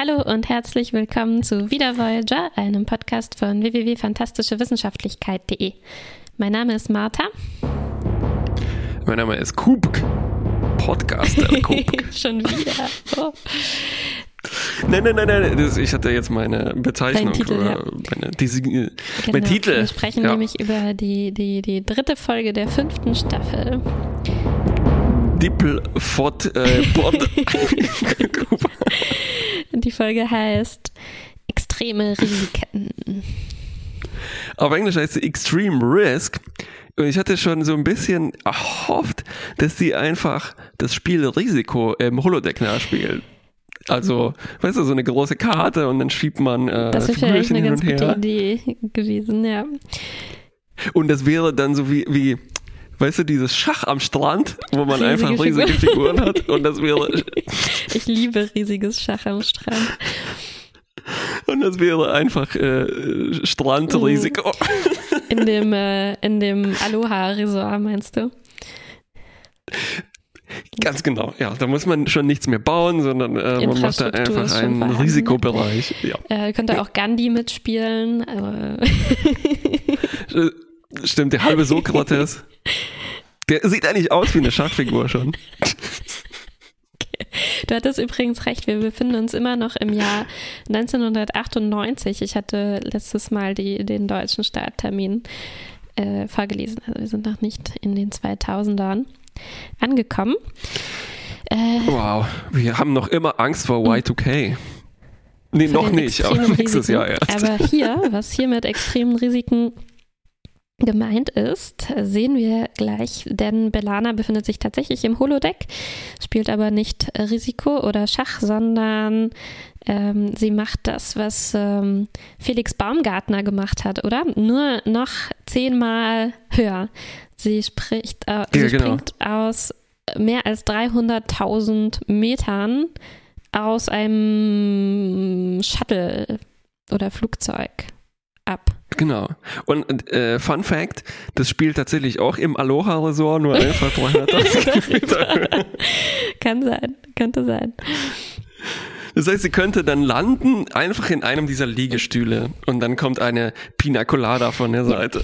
Hallo und herzlich willkommen zu Wieder Voyager, einem Podcast von www.fantastischewissenschaftlichkeit.de. Mein Name ist Martha. Mein Name ist Kubk. Podcaster Kubk. Schon wieder. Oh. Nein, nein, nein, nein. Das, ich hatte jetzt meine Bezeichnung. Dein Titel, für ja. meine, diese, Genau. Mein Titel. Wir sprechen ja. nämlich über die, die, die dritte Folge der fünften Staffel. Dippel Fort äh, Pod. Die Folge heißt Extreme Risiken. Auf Englisch heißt sie Extreme Risk. Und ich hatte schon so ein bisschen erhofft, dass sie einfach das Spiel Risiko im Holodeck nachspielen. Also, weißt du, so eine große Karte und dann schiebt man äh, Das wäre vielleicht eine ganz gute. Idee gewesen, ja. Und das wäre dann so wie, wie, weißt du, dieses Schach am Strand, wo man Riesige einfach riesige Figuren. Figuren hat. Und das wäre, Ich liebe riesiges Schach am Strand. und das wäre einfach äh, Strandrisiko. In dem, äh, in dem Aloha-Resort, meinst du? Ganz genau, ja. Da muss man schon nichts mehr bauen, sondern äh, man macht da einfach einen vorhanden. Risikobereich. Ja. Äh, könnte auch Gandhi mitspielen, Äh, Stimmt, der halbe Sokrates. Der sieht eigentlich aus wie eine Schachfigur schon. du hattest übrigens recht, wir befinden uns immer noch im Jahr 1998. Ich hatte letztes Mal die, den deutschen Starttermin äh, vorgelesen, also wir sind noch nicht in den 2000ern angekommen. Äh, Wow, wir haben noch immer Angst vor Y2K. Nee, noch nicht, aber nächstes Risiken. Jahr erst. Aber hier, was hier mit extremen Risiken gemeint ist, sehen wir gleich, denn Belana befindet sich tatsächlich im Holodeck, spielt aber nicht Risiko oder Schach, sondern ähm, sie macht das, was ähm, Felix Baumgartner gemacht hat, oder? Nur noch zehnmal höher. Sie spricht, äh, sie Ja, genau. springt aus mehr als 300.000 Metern aus einem Shuttle oder Flugzeug ab. Genau. Und äh, Fun Fact, das spielt tatsächlich auch im Aloha Resort, nur einfach 300 Meter. Kann sein, könnte sein. Das heißt, sie könnte dann landen, einfach in einem dieser Liegestühle und dann kommt eine Pina Colada von der Seite.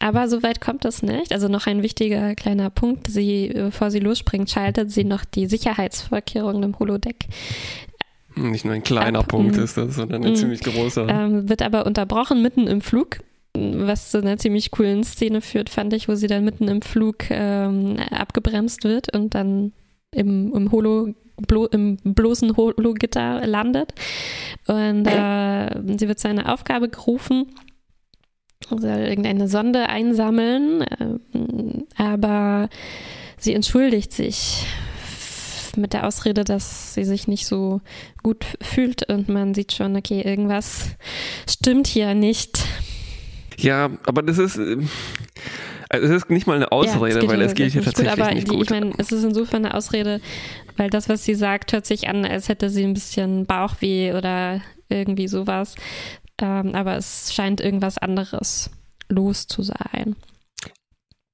Aber so weit kommt es nicht. Also noch ein wichtiger kleiner Punkt. Sie, bevor sie losspringt, schaltet sie noch die Sicherheitsvorkehrungen im Holodeck. Nicht nur ein kleiner Ab- Punkt mm. ist das, sondern ein Mm. ziemlich großer. Ähm, wird aber unterbrochen mitten im Flug. Was zu einer ziemlich coolen Szene führt, fand ich, wo sie dann mitten im Flug ähm, abgebremst wird und dann im, im Holo, blo, im bloßen Hologitter landet. Und äh, sie wird zu einer Aufgabe gerufen, soll irgendeine Sonde einsammeln, ähm, aber sie entschuldigt sich mit der Ausrede, dass sie sich nicht so gut fühlt und man sieht schon, okay, irgendwas stimmt hier nicht. Ja, aber das ist, äh, also es ist nicht mal eine Ausrede, geht weil ja es geht hier tatsächlich gut, aber nicht die, gut. ich meine, es ist insofern eine Ausrede, weil das, was sie sagt, hört sich an, als hätte sie ein bisschen Bauchweh oder irgendwie sowas. Ähm, aber es scheint irgendwas anderes los zu sein.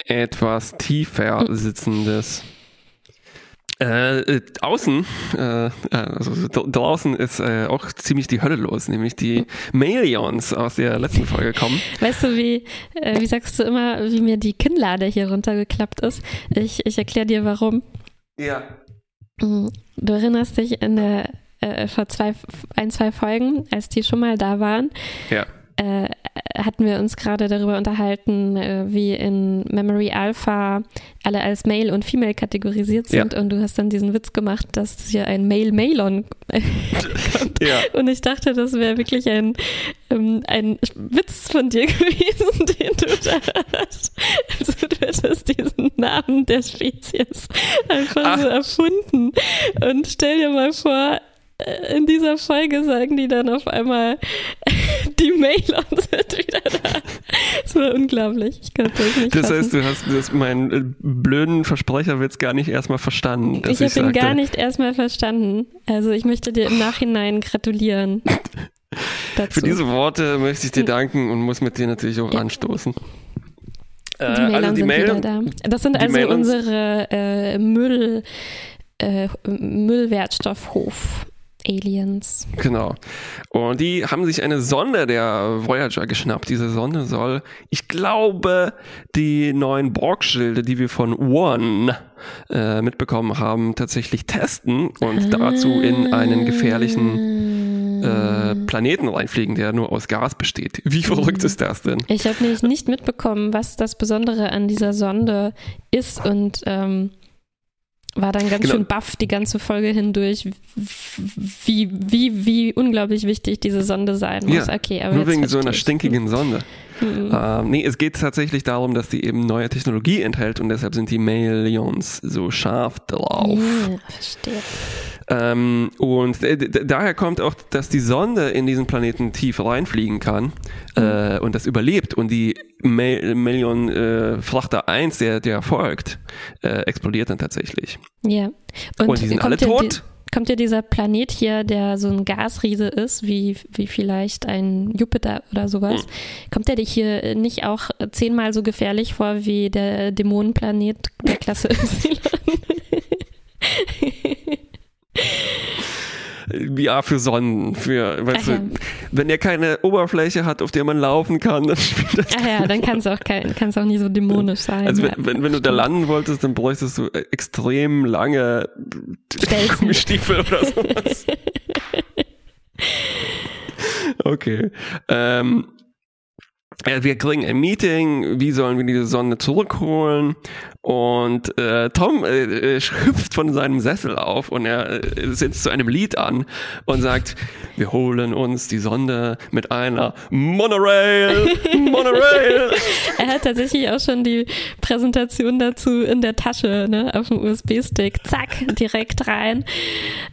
Etwas tiefer sitzendes. Äh, äh, außen, äh, also dra- draußen ist äh, auch ziemlich die Hölle los, nämlich die Melions aus der letzten Folge kommen. Weißt du, wie, äh, wie sagst du immer, wie mir die Kinnlade hier runtergeklappt ist? Ich, ich erkläre dir warum. Ja. Mm, Du erinnerst dich in der, äh, vor zwei, ein, zwei Folgen, als die schon mal da waren, Ja. Hatten wir uns gerade darüber unterhalten, äh, wie in Memory Alpha alle als Male und Female kategorisiert sind und du hast dann diesen Witz gemacht, dass hier ein Male-Malon kommt. Ja. Und ich dachte, das wäre wirklich ein, ähm, ein Witz von dir gewesen, den du da hast. Also du hättest diesen Namen der Spezies einfach Ach. so erfunden. Und stell dir mal vor, in dieser Folge sagen die dann auf einmal, die Mailons sind wieder da. Das war unglaublich. Ich konnte das nicht Das fassen. heißt, du hast meinen äh, blöden Versprecherwitz gar nicht erstmal verstanden. Dass ich habe ihn gar nicht erstmal verstanden. Also ich möchte dir im Nachhinein gratulieren. Dazu. Für diese Worte möchte ich dir danken und muss mit dir natürlich auch Ja. anstoßen. die Äh, Mailern also die sind Mail, wieder da. Das sind also Mailons- unsere äh, Müll, äh, Müllwertstoffhof. Aliens. Genau. Und die haben sich eine Sonde der Voyager geschnappt. Diese Sonde soll, ich glaube, die neuen Borg-Schilde, die wir von One äh, mitbekommen haben, tatsächlich testen und dazu in einen gefährlichen äh, Planeten reinfliegen, der nur aus Gas besteht. Wie verrückt ist das denn? Ich habe nämlich nicht mitbekommen, was das Besondere an dieser Sonde ist und ähm, war dann ganz Genau. schön baff die ganze Folge hindurch, wie, wie, wie unglaublich wichtig diese Sonde sein muss. Ja, okay, aber Nur jetzt wegen so einer stinkigen Sonde. Mhm. Ähm, nee, es geht tatsächlich darum, dass die eben neue Technologie enthält und deshalb sind die Millions so scharf drauf. Ja, verstehe. Ähm, und d- daher kommt auch, dass die Sonde in diesen Planeten tief reinfliegen kann äh, und das überlebt und die Ma Million äh, Frachter 1, der, der folgt, äh, explodiert dann tatsächlich. Ja. Und, die sind alle tot. Die, kommt ja dieser Planet hier, der so ein Gasriese ist, wie, wie vielleicht ein Jupiter oder sowas, Hm. kommt der dir hier nicht auch zehnmal so gefährlich vor wie der Dämonenplanet der Klasse Y? Ja, für Sonnen, für, weißt Ach du, wenn er keine Oberfläche hat, auf der man laufen kann, dann spielt das Ah ja, dann kann es auch, kein- auch nie so dämonisch sein. Also wenn, wenn, wenn du da landen wolltest, dann bräuchtest du äh, extrem lange. Gummistiefel oder sowas. okay. Ähm, wir kriegen ein Meeting, wie sollen wir diese Sonne zurückholen? Und äh, Tom äh, äh, hüpft von seinem Sessel auf und er äh, setzt zu einem Lied an und sagt, wir holen uns die Sonde mit einer Monorail, Monorail. Er hat tatsächlich auch schon die Präsentation dazu in der Tasche, ne, auf dem USB-Stick. Zack, direkt rein.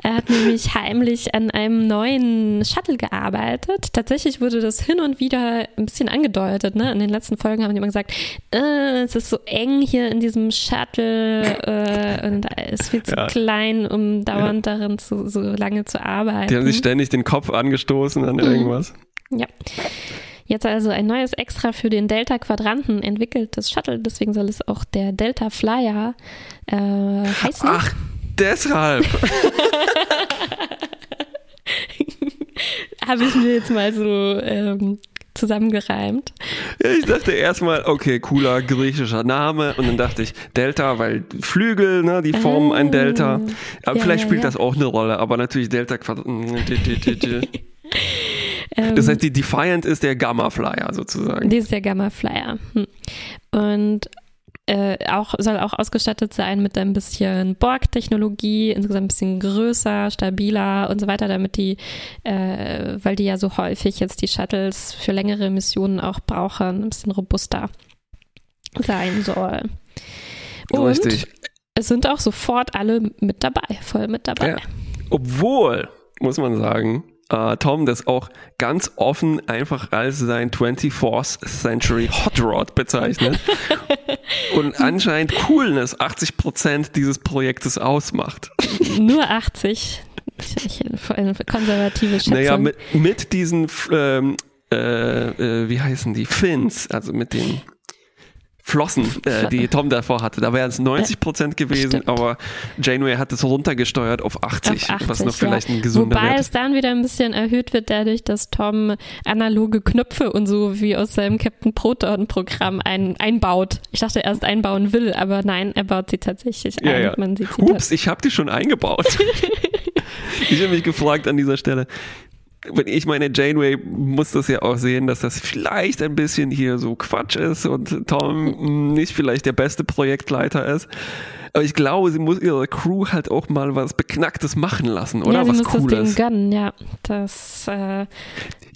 Er hat nämlich heimlich an einem neuen Shuttle gearbeitet. Tatsächlich wurde das hin und wieder ein bisschen angedeutet, ne? In den letzten Folgen haben die immer gesagt, äh, es ist so eng hier in diesem Shuttle äh, und es ist viel zu Ja. klein, um dauernd darin zu, so lange zu arbeiten. Die haben sich ständig den Kopf angestoßen an irgendwas. Ja. Jetzt also ein neues Extra für den Delta-Quadranten entwickeltes Shuttle, deswegen soll es auch der Delta Flyer äh, heißen. Ach, deshalb. Habe ich mir jetzt mal so ähm, zusammengereimt. Ja, ich dachte erstmal, okay, cooler griechischer Name. Und dann dachte ich, Delta, weil Flügel, ne, die formen ein Delta. Aber Ja, vielleicht spielt ja. das auch eine Rolle, aber natürlich Delta Quadrat. Ähm, Das heißt, die Defiant ist der Gamma Flyer sozusagen. die ist der Gamma Flyer. Hm. Und äh, auch, soll auch ausgestattet sein mit ein bisschen Borg-Technologie, insgesamt ein bisschen größer, stabiler und so weiter, damit die, äh, weil die ja so häufig jetzt die Shuttles für längere Missionen auch brauchen, ein bisschen robuster sein soll. Und Richtig. es sind auch sofort alle mit dabei, voll mit dabei. Ja. Obwohl, muss man sagen, äh, Tom das auch ganz offen einfach als sein 24th Century Hot Rod bezeichnet und anscheinend Coolness 80% dieses Projektes ausmacht. Nur 80. Ich, ich, eine konservative Schätzung. Naja, mit, mit diesen, ähm, äh, äh, wie heißen die, Fins, also mit den Flossen, äh, die Tom davor hatte. Da wären es 90 Prozent gewesen, Stimmt. aber Janeway hat es runtergesteuert auf 80, Auf 80, was noch vielleicht ja. ein gesunder Wobei Wert es dann wieder ein bisschen erhöht wird, dadurch, dass Tom analoge Knöpfe und so wie aus seinem Captain Proton-Programm ein, einbaut. Ich dachte erst einbauen will, aber nein, er baut sie tatsächlich ein. Ja, ja. Man sieht sie Ups, ich habe die schon eingebaut. ich habe mich gefragt an dieser Stelle. Wenn ich meine, Janeway muss das ja auch sehen, dass das vielleicht ein bisschen hier so Quatsch ist und Tom nicht vielleicht der beste Projektleiter ist. Aber ich glaube, sie muss ihre Crew halt auch mal was Beknacktes machen lassen, oder? ja, sie was muss das Ding Cooles. gönnen, ja. Das äh,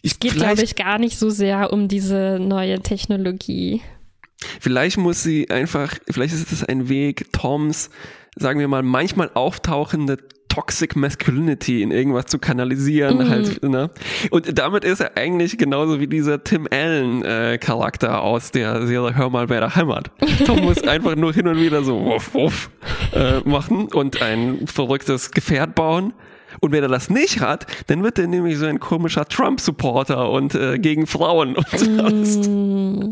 Ich, geht, glaube ich, gar nicht so sehr um diese neue Technologie. vielleicht muss sie einfach, vielleicht ist es ein Weg, Toms, sagen wir mal, manchmal auftauchende Toxic Masculinity in irgendwas zu kanalisieren Mhm. halt, ne? Und damit ist er eigentlich genauso wie dieser Tim Allen äh, Charakter aus der Serie Hör mal, wer da hämmert. Tom muss einfach nur hin und wieder so wuff, wuff äh, machen und ein verrücktes Gefährt bauen. Und wenn er das nicht hat, dann wird er nämlich so ein komischer Trump-Supporter und äh, gegen Frauen und so. Mm,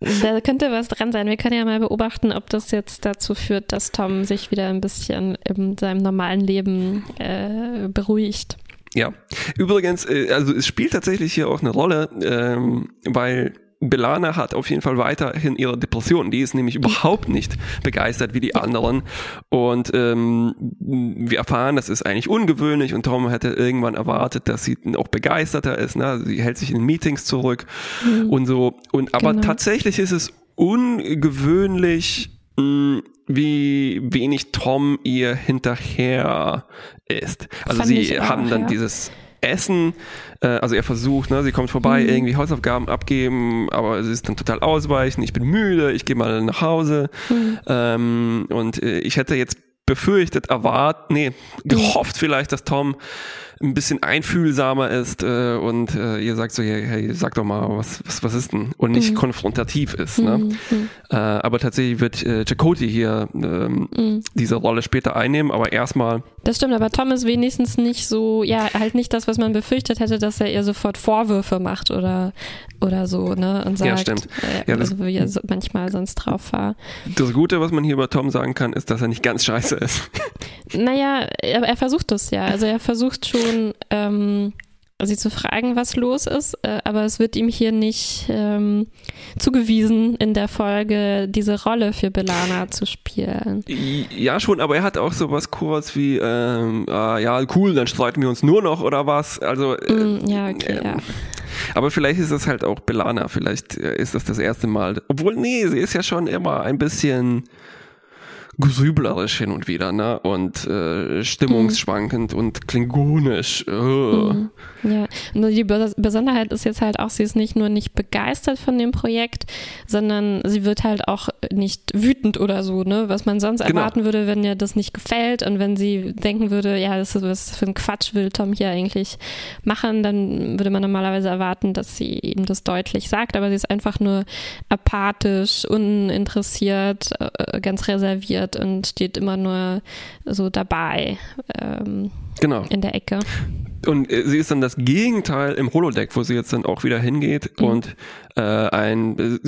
Da könnte was dran sein. Wir können ja mal beobachten, ob das jetzt dazu führt, dass Tom sich wieder ein bisschen in seinem normalen Leben äh, beruhigt. Ja, übrigens, äh, also es spielt tatsächlich hier auch eine Rolle, ähm, weil Belana hat auf jeden Fall weiterhin ihre Depression. Die ist nämlich überhaupt nicht begeistert wie die anderen. Und ähm, wir erfahren, das ist eigentlich ungewöhnlich und Tom hätte irgendwann erwartet, dass sie auch begeisterter ist. Ne? Sie hält sich in Meetings zurück mhm. und so. Und aber genau. tatsächlich ist es ungewöhnlich, mh, wie wenig Tom ihr hinterher ist. Also Fand sie haben auch, dann ja. dieses Essen. Äh, also er versucht, ne, sie kommt vorbei, mhm. irgendwie Hausaufgaben abgeben, aber es ist dann total ausweichen. Ich bin müde, ich gehe mal nach Hause. Mhm. Ähm, und äh, ich hätte jetzt befürchtet, erwartet, nee, gehofft vielleicht, dass Tom ein bisschen einfühlsamer ist äh, und äh, ihr sagt so, hey, hey, sag doch mal, was, was, was ist denn? Und nicht mhm. konfrontativ ist. Ne? Mhm. mhm. Äh, aber tatsächlich wird äh, Chakoti hier ähm, mhm. diese Rolle später einnehmen, aber erstmal. Das stimmt, aber Tom ist wenigstens nicht so, ja, halt nicht das, was man befürchtet hätte, dass er ihr sofort Vorwürfe macht oder, oder so, ne? Und sagt, ja, stimmt. Äh, ja, also wie er so manchmal sonst drauf war. Das Gute, was man hier über Tom sagen kann, ist, dass er nicht ganz scheiße ist. Naja, aber er versucht es ja. Also er versucht schon, ähm, sie zu fragen, was los ist, äh, aber es wird ihm hier nicht ähm, zugewiesen, in der Folge diese Rolle für Belana zu spielen. Ja, schon, aber er hat auch sowas kurz wie, ähm, äh, ja, cool, dann streiten wir uns nur noch oder was. Also, äh, mm, ja, okay, ja. Aber vielleicht ist das halt auch Belana, vielleicht äh, ist das das erste Mal. Obwohl, nee, sie ist ja schon immer ein bisschen grüblerisch hin und wieder, ne? Und äh, stimmungsschwankend mhm. und klingonisch. Äh. Mhm. Ja, nur die Besonderheit ist jetzt halt auch, sie ist nicht nur nicht begeistert von dem Projekt, sondern sie wird halt auch nicht wütend oder so, ne? Was man sonst genau. erwarten würde, wenn ihr das nicht gefällt und wenn sie denken würde, ja, das ist was für ein Quatsch will Tom hier eigentlich machen, dann würde man normalerweise erwarten, dass sie ihm das deutlich sagt, aber sie ist einfach nur apathisch, uninteressiert, äh, ganz reserviert und steht immer nur so dabei ähm, genau. in der Ecke. Und äh, sie ist dann das Gegenteil im Holodeck, wo sie jetzt dann auch wieder hingeht mhm. und äh, ein äh,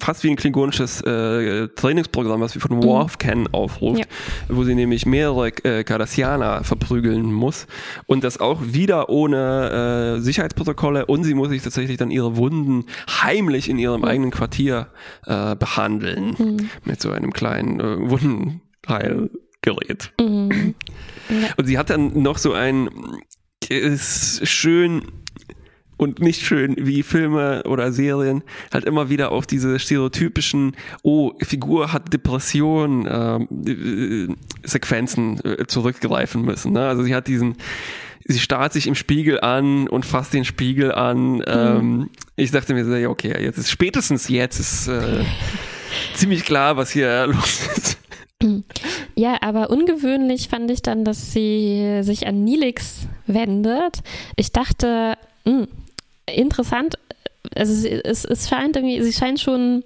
fast wie ein klingonisches äh, Trainingsprogramm, was wir von mhm. Worf kennen, aufruft, ja. wo sie nämlich mehrere äh, Cardassianer verprügeln muss und das auch wieder ohne äh, Sicherheitsprotokolle und sie muss sich tatsächlich dann ihre Wunden heimlich in ihrem mhm. eigenen Quartier äh, behandeln mhm. mit so einem kleinen äh, Wundenheilgerät. Mhm. Ja. Und sie hat dann noch so ein ist schön und nicht schön, wie Filme oder Serien halt immer wieder auf diese stereotypischen, oh, Figur hat Depression, äh, Sequenzen äh, zurückgreifen müssen. Ne? Also sie hat diesen, sie starrt sich im Spiegel an und fasst den Spiegel an. Ähm, mhm. Ich dachte mir so, ja, okay, jetzt ist spätestens jetzt ist äh, ziemlich klar, was hier los ist. Ja, aber ungewöhnlich fand ich dann, dass sie sich an Nilix wendet. Ich dachte, mh, hm, interessant, also es, es scheint irgendwie, sie scheint schon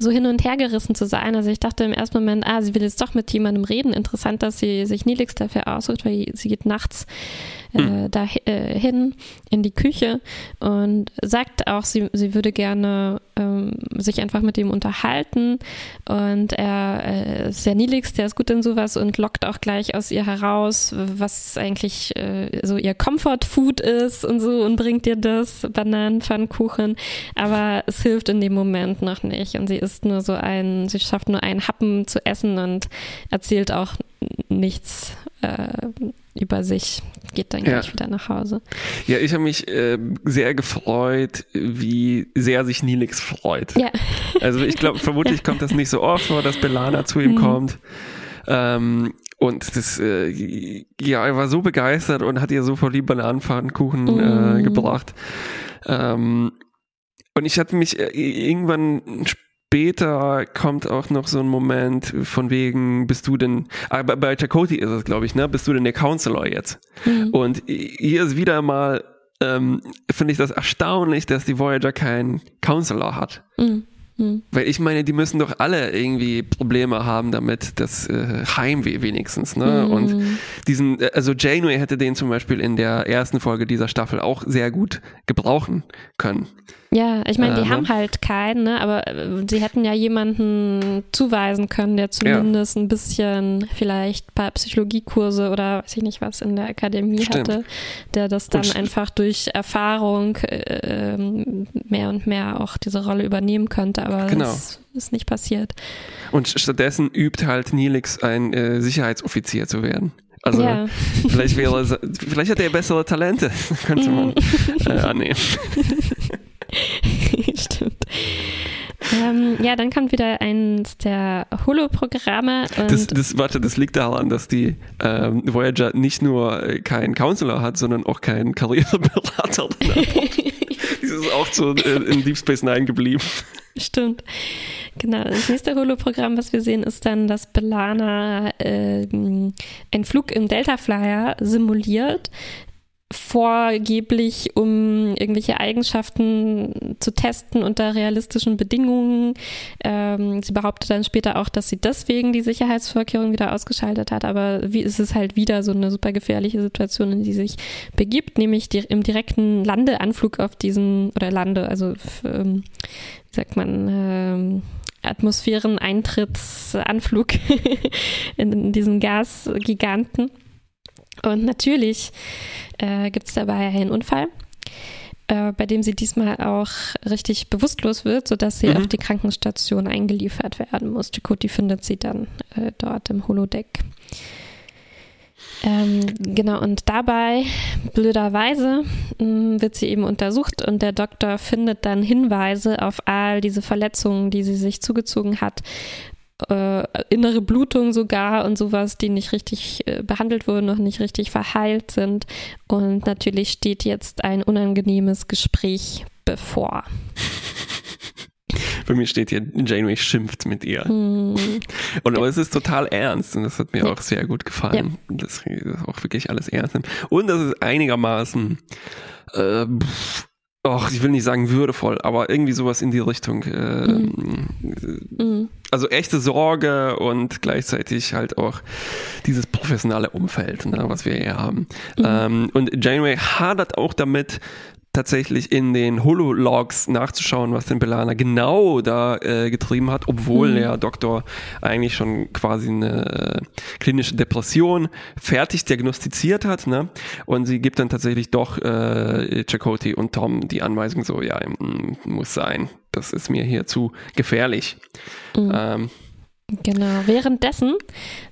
so hin und her gerissen zu sein. Also ich dachte im ersten Moment, ah, sie will jetzt doch mit jemandem reden. Interessant, dass sie sich Nilix dafür aussucht, weil sie geht nachts äh, hm. da äh, hin in die Küche und sagt auch, sie, sie würde gerne ähm, sich einfach mit ihm unterhalten und er äh, ist sehr Nilix, der ist gut in sowas und lockt auch gleich aus ihr heraus, was eigentlich äh, so ihr Comfort Food ist und so und bringt ihr das, Bananenpfannkuchen, aber es hilft in dem Moment noch nicht und sie ist nur so ein, sie schafft nur einen Happen zu essen und erzählt auch nichts äh, über sich, geht dann gleich ja. wieder nach Hause. Ja, ich habe mich äh, sehr gefreut, wie sehr sich Nilix freut. Ja. Also ich glaube, vermutlich kommt das nicht so oft vor, dass Belana zu ihm mhm. kommt. Ähm, und das, äh, ja, er war so begeistert und hat ihr so voll die Bananenpfannkuchen äh, mhm. gebracht. Ähm, und ich hatte mich äh, irgendwann später kommt auch noch so ein Moment von wegen, bist du denn, aber bei Chakoti ist es, glaube ich, ne, bist du denn der Counselor jetzt? Mhm. Und hier ist wieder mal, ähm, finde ich das erstaunlich, dass die Voyager keinen Counselor hat. Mhm. mhm. Weil ich meine, die müssen doch alle irgendwie Probleme haben damit, das äh, Heimweh wenigstens, ne? Mhm. Und diesen, äh, also Janeway hätte den zum Beispiel in der ersten Folge dieser Staffel auch sehr gut gebrauchen können. Ja, ich meine, die Äh, haben ne? halt keinen, ne? aber äh, sie hätten ja jemanden zuweisen können, der zumindest ein bisschen vielleicht ein paar Psychologiekurse oder weiß ich nicht was in der Akademie Stimmt. hatte, der das dann Und- einfach durch Erfahrung äh, mehr und mehr auch diese Rolle übernehmen könnte, aber Genau. das ist nicht passiert. Und stattdessen übt halt Nilix ein äh, Sicherheitsoffizier zu werden. Also ja, vielleicht wäre vielleicht hat er bessere Talente, könnte man äh, annehmen. stimmt. Ähm, ja, dann kommt wieder eins der Holo-Programme Das, das, warte, das liegt daran, dass die ähm, Voyager nicht nur äh, keinen Counselor hat, sondern auch keinen Karriereberater. Das ist auch so äh, in Deep Space Nine geblieben. Stimmt. Genau. Das nächste Holo-Programm, was wir sehen, ist dann, dass Belana ähm, einen Flug im Delta Flyer simuliert, vorgeblich, um irgendwelche Eigenschaften zu testen unter realistischen Bedingungen. Ähm, sie behauptet dann später auch, dass sie deswegen die Sicherheitsvorkehrungen wieder ausgeschaltet hat, aber wie ist es halt wieder so eine super gefährliche Situation, in die sich begibt, nämlich die, im direkten Landeanflug auf diesen, oder Lande, also ähm, wie sagt man, ähm, Atmosphäreneintrittsanflug in diesen Gasgiganten. Und natürlich äh, gibt es dabei einen Unfall, äh, bei dem sie diesmal auch richtig bewusstlos wird, sodass sie Mhm. auf die Krankenstation eingeliefert werden muss. Chakoti findet sie dann äh, dort im Holodeck. Ähm, genau, und dabei, blöderweise, mh, wird sie eben untersucht und der Doktor findet dann Hinweise auf all diese Verletzungen, die sie sich zugezogen hat. Äh, innere Blutung sogar und sowas, die nicht richtig äh, behandelt wurden, noch nicht richtig verheilt sind. Und natürlich steht jetzt ein unangenehmes Gespräch bevor. Bei mir steht hier, Janeway schimpft mit ihr. Hm, Und aber es ist total ernst und das hat mir auch sehr gut gefallen. Das ist auch wirklich alles ernst. Und das ist einigermaßen, äh, pff, och, ich will nicht sagen würdevoll, aber irgendwie sowas in die Richtung. Äh, hm, Also echte Sorge und gleichzeitig halt auch dieses professionelle Umfeld, ne, was wir hier haben. Ähm, und Janeway hadert auch damit, tatsächlich in den Holologs nachzuschauen, was denn Belana genau da äh, getrieben hat, obwohl Mhm. der Doktor eigentlich schon quasi eine äh, klinische Depression fertig diagnostiziert hat. Ne? Und sie gibt dann tatsächlich doch äh, Chakoti und Tom die Anweisung so, ja, mm, muss sein. Das ist mir hier zu gefährlich. Mhm. Ähm, Genau. Währenddessen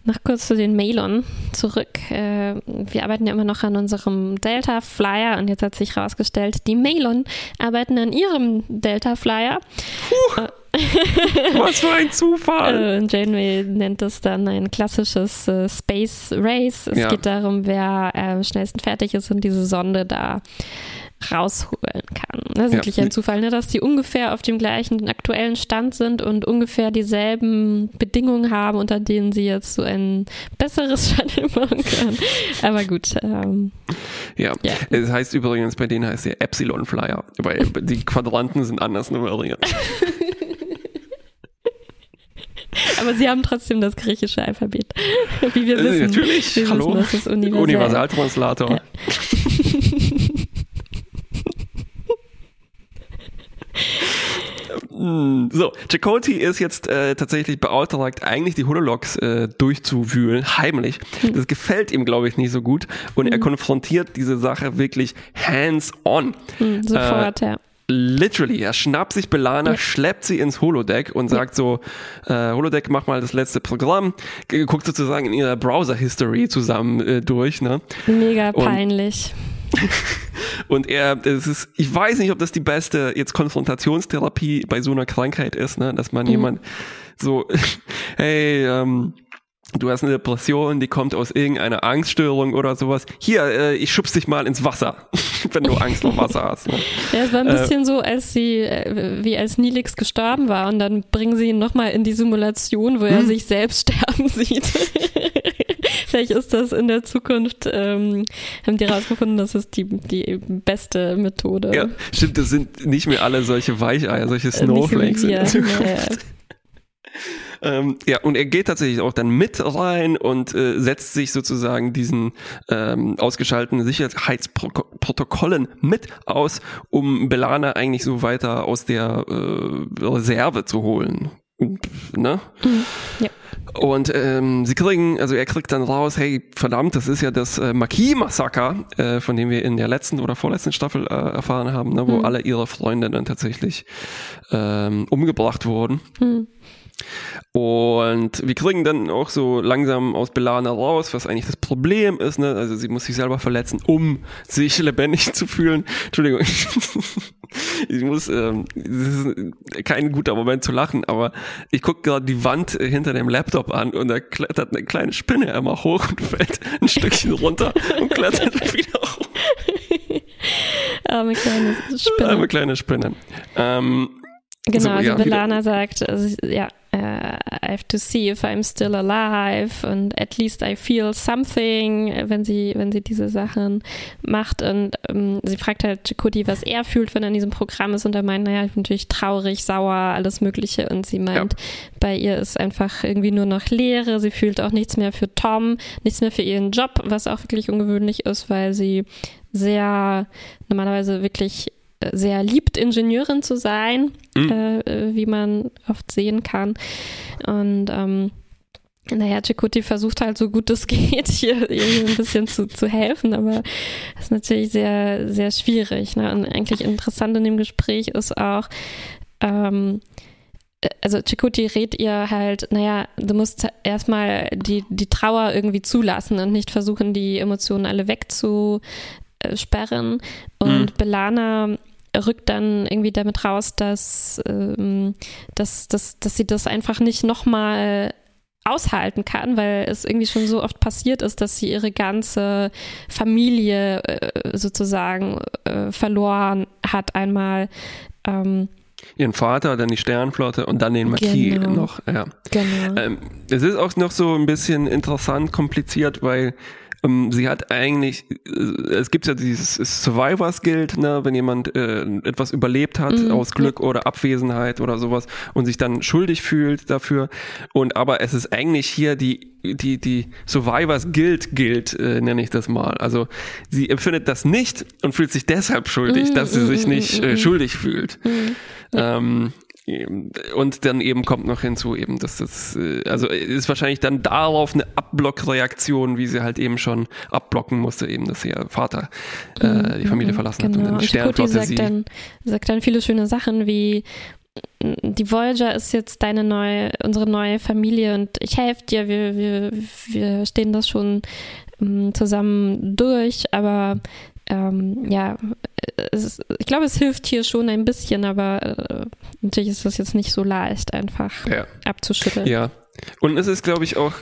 noch kurz zu den Mailern zurück. Äh, wir arbeiten ja immer noch an unserem Delta Flyer und jetzt hat sich herausgestellt, die Mailon arbeiten an ihrem Delta Flyer. was für ein Zufall! Äh, Janeway nennt es dann ein klassisches äh, Space Race. Es Ja. geht darum, wer äh, am schnellsten fertig ist und diese Sonde da rausholen kann. Das ist Ja. wirklich ein Zufall, ne, dass die ungefähr auf dem gleichen aktuellen Stand sind und ungefähr dieselben Bedingungen haben, unter denen sie jetzt so ein besseres Shuttle bauen können. Aber gut, ähm, Ja. Ja. Es heißt übrigens, bei denen heißt der Epsilon Flyer, weil die Quadranten sind anders nummeriert. aber sie haben trotzdem das griechische Alphabet. Wie wir Äh, wissen. Natürlich, wir hallo. Wissen, universell. Universaltranslator. Ja. Mm, So, Chakoti ist jetzt äh, tatsächlich beauftragt, eigentlich die Holologs äh, durchzuwühlen, heimlich. Das gefällt ihm, glaube ich, nicht so gut. Und er konfrontiert diese Sache wirklich hands-on. Hm, sofort, ja. Literally, er schnappt sich Belana, Ja. schleppt sie ins Holodeck und sagt so, äh, Holodeck, mach mal das letzte Programm, guckt sozusagen in ihrer Browser-History zusammen äh, durch, ne? Mega peinlich. Und er, es ist, ich weiß nicht, ob das die beste jetzt Konfrontationstherapie bei so einer Krankheit ist, ne, dass man Mhm. jemand so, hey, ähm, du hast eine Depression, die kommt aus irgendeiner Angststörung oder sowas. Hier, äh, ich schubs dich mal ins Wasser, wenn du Angst vor Wasser hast. Ne? Ja, es war ein Äh, bisschen so, als sie, äh, wie als Nilix gestorben war und dann bringen sie ihn nochmal in die Simulation, wo er Hm. sich selbst sterben sieht. Vielleicht ist das in der Zukunft, ähm, haben die herausgefunden, das ist die, die beste Methode. Ja, stimmt, das sind nicht mehr alle solche Weicheier, solche Äh, Snowflakes in der Zukunft. Ja, ja. Ähm, ja, und er geht tatsächlich auch dann mit rein und äh, setzt sich sozusagen diesen ähm, ausgeschalteten Sicherheitsprotokollen mit aus, um Belana eigentlich so weiter aus der äh, Reserve zu holen. Ne? Mhm. Ja. Und ähm, sie kriegen, also er kriegt dann raus, hey, verdammt, das ist ja das äh, Marquis-Massaker, äh, von dem wir in der letzten oder vorletzten Staffel äh, erfahren haben, ne, wo mhm. alle ihre Freunde dann tatsächlich ähm, umgebracht wurden. Mhm. Und wir kriegen dann auch so langsam aus Belana raus, was eigentlich das Problem ist. Ne? Also sie muss sich selber verletzen, um sich lebendig zu fühlen. Entschuldigung, ich muss, ähm, das ist kein guter Moment zu lachen, aber ich gucke gerade die Wand hinter dem Laptop an und da klettert eine kleine Spinne immer hoch und fällt ein Stückchen runter und klettert wieder hoch. Arme kleine Spinne. Arme kleine Spinne. Ähm, Genau, so, also ja, Belana sagt, also, ja, uh, I have to see if I'm still alive and at least I feel something, wenn sie, wenn sie diese Sachen macht. Und um, ähm, sie fragt halt Chakoti, was er fühlt, wenn er in diesem Programm ist. Und er meint, naja, ich bin natürlich traurig, sauer, alles Mögliche. Und sie meint, ja. bei ihr ist einfach irgendwie nur noch Leere. Sie fühlt auch nichts mehr für Tom, nichts mehr für ihren Job, was auch wirklich ungewöhnlich ist, weil sie sehr normalerweise wirklich sehr liebt, Ingenieurin zu sein, mhm. äh, wie man oft sehen kann. Und ähm, naja, Chikuti versucht halt so gut es geht, hier, hier ein bisschen zu, zu helfen, aber das ist natürlich sehr, sehr schwierig. Ne? Und eigentlich interessant in dem Gespräch ist auch, ähm, also Chikuti rät ihr halt, naja, du musst erstmal die, die Trauer irgendwie zulassen und nicht versuchen, die Emotionen alle wegzusperren. Und mhm. Belana rückt dann irgendwie damit raus, dass, ähm, dass, dass, dass sie das einfach nicht nochmal aushalten kann, weil es irgendwie schon so oft passiert ist, dass sie ihre ganze Familie äh, sozusagen äh, verloren hat einmal. Ähm, Ihren Vater, dann die Sternflotte und dann den Marquis genau. noch. Ja. Genau. Ähm, es ist auch noch so ein bisschen interessant, kompliziert, weil sie hat eigentlich, äh, es gibt ja dieses Survivors Guild, ne, wenn jemand äh, etwas überlebt hat mhm. aus Glück oder Abwesenheit oder sowas und sich dann schuldig fühlt dafür. Und aber es ist eigentlich hier die die die Survivors Guild Guild äh, nenne ich das mal. Also sie empfindet das nicht und fühlt sich deshalb schuldig, mhm, dass sie sich mhm, nicht äh, mhm. schuldig fühlt. Mhm. Ähm, und dann eben kommt noch hinzu, eben, dass das, äh, also ist wahrscheinlich dann darauf eine Abblockreaktion, wie sie halt eben schon abblocken musste, eben, dass ihr Vater äh, die Familie mhm, verlassen genau. hat und dann die Sternflotte sagt sie. Dann, sagt dann viele schöne Sachen wie, die Voyager ist jetzt deine neue, unsere neue Familie und ich helfe dir, wir, wir, wir stehen das schon um, zusammen durch, aber ähm, ja, ist, ich glaube, es hilft hier schon ein bisschen, aber äh, natürlich ist das jetzt nicht so leicht, einfach ja. abzuschütteln. Ja. Und es ist, glaube ich, auch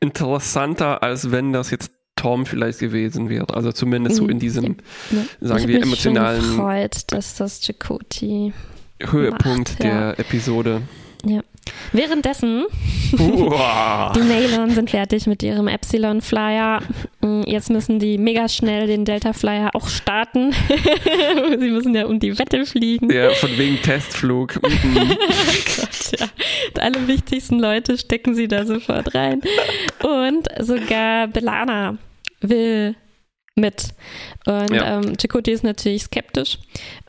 interessanter, als wenn das jetzt Tom vielleicht gewesen wäre. Also zumindest so in diesem, ja. sagen ich wir, emotionalen. Ich freut, dass das Chakoti Höhepunkt macht, der ja. Episode. Ja. Währenddessen, die Nailon sind fertig mit ihrem Epsilon Flyer. Mm, jetzt müssen die mega schnell den Delta Flyer auch starten. Sie müssen ja um die Wette fliegen. Ja, von wegen Testflug. Mhm. oh Gott, ja. alle wichtigsten Leute stecken sie da sofort rein. Und sogar Belana will mit. Und ja. ähm, Chakoti ist natürlich skeptisch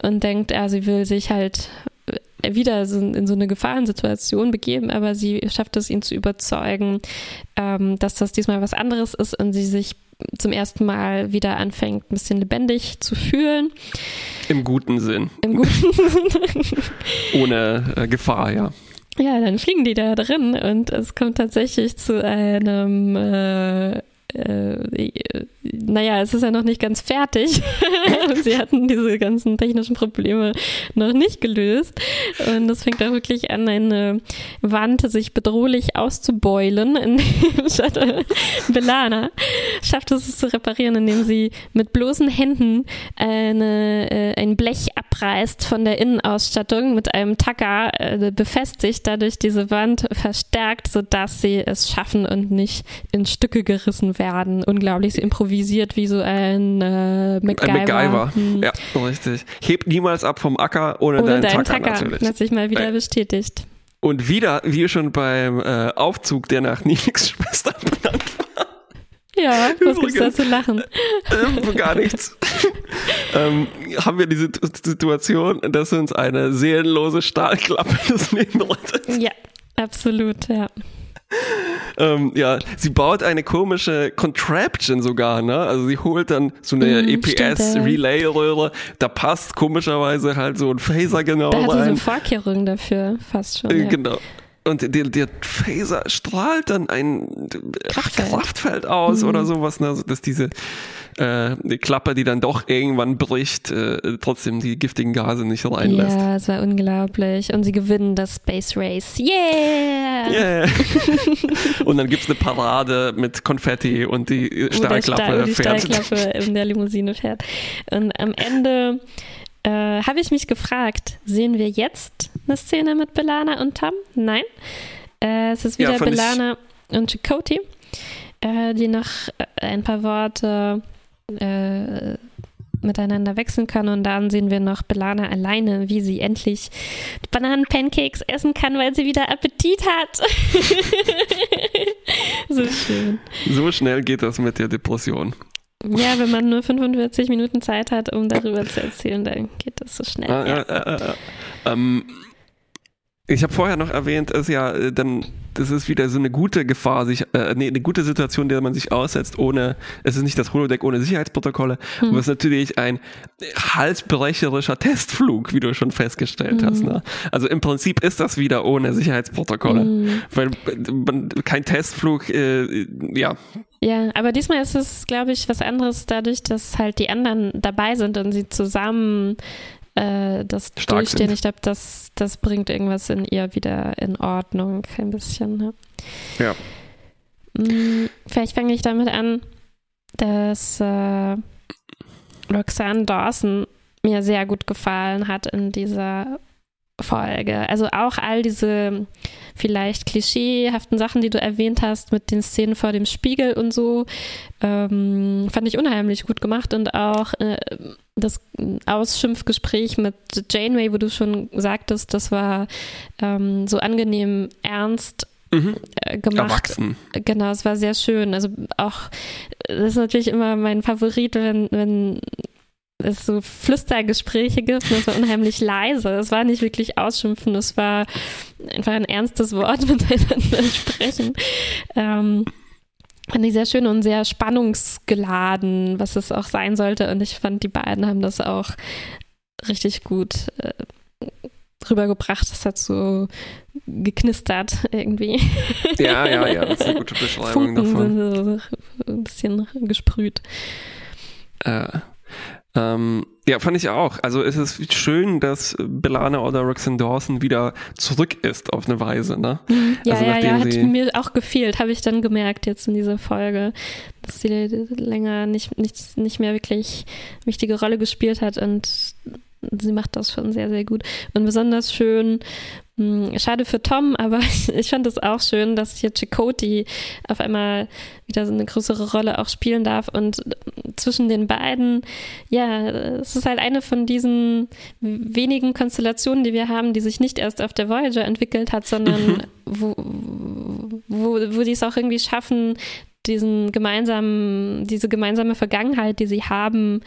und denkt, ja, sie will sich halt wieder so in so eine Gefahrensituation begeben, aber sie schafft es, ihn zu überzeugen, ähm, dass das diesmal was anderes ist und sie sich zum ersten Mal wieder anfängt, ein bisschen lebendig zu fühlen. Im guten Sinn. Im guten Sinn. Ohne äh, Gefahr, ja. Ja, dann fliegen die da drin und es kommt tatsächlich zu einem äh, äh, naja, es ist ja noch nicht ganz fertig. Sie hatten diese ganzen technischen Probleme noch nicht gelöst. Und es fängt auch wirklich an, eine Wand sich bedrohlich auszubeulen. In Belana schafft es, zu reparieren, indem sie mit bloßen Händen eine, äh, ein Blech abreißt von der Innenausstattung mit einem Tacker äh, befestigt, dadurch diese Wand verstärkt, sodass sie es schaffen und nicht in Stücke gerissen werden werden. Unglaublich, sie improvisiert wie so ein äh, MacGyver. Ein MacGyver, hm. ja, richtig. Hebt niemals ab vom Acker ohne, ohne deinen, deinen Tacker, Tacker. natürlich. Hat sich mal wieder nee. bestätigt. Und wieder, wie schon beim äh, Aufzug, der nach Nilix Schwester benannt war. Ja, was gibt's da zu lachen? Äh, gar nichts. ähm, haben wir diese Situation, dass uns eine seelenlose Stahlklappe das Leben rettet. Ja, absolut, ja. Ähm, ja, sie baut eine komische Contraption sogar, ne? Also sie holt dann so eine mm, EPS-Relay-Röhre, da passt komischerweise halt so ein Phaser genau da rein. Da hat sie eine Vorkehrung dafür, fast schon. Äh, ja. Genau. Und der, der Phaser strahlt dann ein Kraftfeld, Kraftfeld aus mhm. oder sowas, ne? Also, dass diese äh, die Klappe, die dann doch irgendwann bricht, äh, trotzdem die giftigen Gase nicht reinlässt. Ja, es war unglaublich. Und sie gewinnen das Space Race. Yeah! Yeah! und dann gibt es eine Parade mit Konfetti und die Stahlklappe die fährt. Stahlklappe in der Limousine fährt. Und am Ende äh, habe ich mich gefragt, sehen wir jetzt eine Szene mit Belana und Tom? Nein. Äh, es ist wieder ja, Belana und Chakoti, äh, die noch ein paar Worte äh, miteinander wechseln können. Und dann sehen wir noch Belana alleine, wie sie endlich Bananenpancakes essen kann, weil sie wieder Appetit hat. so schön. So schnell geht das mit der Depression. Ja, wenn man nur 45 Minuten Zeit hat, um darüber zu erzählen, dann geht das so schnell. Ah, ja. äh, äh, ähm, ich habe vorher noch erwähnt, dass ja äh, dann das ist wieder so eine gute Gefahr, sich, äh, nee, eine gute Situation, der man sich aussetzt, ohne, es ist nicht das Holodeck ohne Sicherheitsprotokolle, hm. aber es ist natürlich ein halsbrecherischer Testflug, wie du schon festgestellt hm. hast. Ne? Also im Prinzip ist das wieder ohne Sicherheitsprotokolle, hm. weil man, kein Testflug, äh, ja. Ja, aber diesmal ist es, glaube ich, was anderes dadurch, dass halt die anderen dabei sind und sie zusammen äh, das Stark durchstehen. Sind. Ich glaube, das, das bringt irgendwas in ihr wieder in Ordnung, ein bisschen. Ne? Ja. Hm, vielleicht fange ich damit an, dass äh, Roxanne Dawson mir sehr gut gefallen hat in dieser Folge. Also auch all diese vielleicht klischeehaften Sachen, die du erwähnt hast, mit den Szenen vor dem Spiegel und so, ähm, fand ich unheimlich gut gemacht und auch äh, das Ausschimpfgespräch mit Janeway, wo du schon sagtest, das war ähm, so angenehm ernst mhm. äh, gemacht. Erwachsen. Genau, es war sehr schön. Also auch, das ist natürlich immer mein Favorit, wenn, wenn es so Flüstergespräche gibt und es war unheimlich leise. Es war nicht wirklich ausschimpfen, es war einfach ein ernstes Wort miteinander sprechen. Ähm, fand ich sehr schön und sehr spannungsgeladen, was es auch sein sollte. Und ich fand, die beiden haben das auch richtig gut äh, rübergebracht. Das hat so geknistert irgendwie. Ja, ja, ja, das ist eine gute Beschreibung Funken davon. Sind so ein bisschen gesprüht. Äh, ähm, ja, fand ich auch. Also es ist schön, dass Belana oder Roxanne Dawson wieder zurück ist auf eine Weise. Ne? Mhm. Ja, also, ja, ja, hat mir auch gefehlt, habe ich dann gemerkt jetzt in dieser Folge, dass sie länger nicht, nicht, nicht mehr wirklich wichtige Rolle gespielt hat und sie macht das schon sehr, sehr gut. Und besonders schön schade für Tom, aber ich fand es auch schön, dass hier Chakoti auf einmal wieder so eine größere Rolle auch spielen darf. Und zwischen den beiden, ja, es ist halt eine von diesen wenigen Konstellationen, die wir haben, die sich nicht erst auf der Voyager entwickelt hat, sondern mhm. wo, wo, wo die es auch irgendwie schaffen, diesen gemeinsamen, diese gemeinsame Vergangenheit, die sie haben,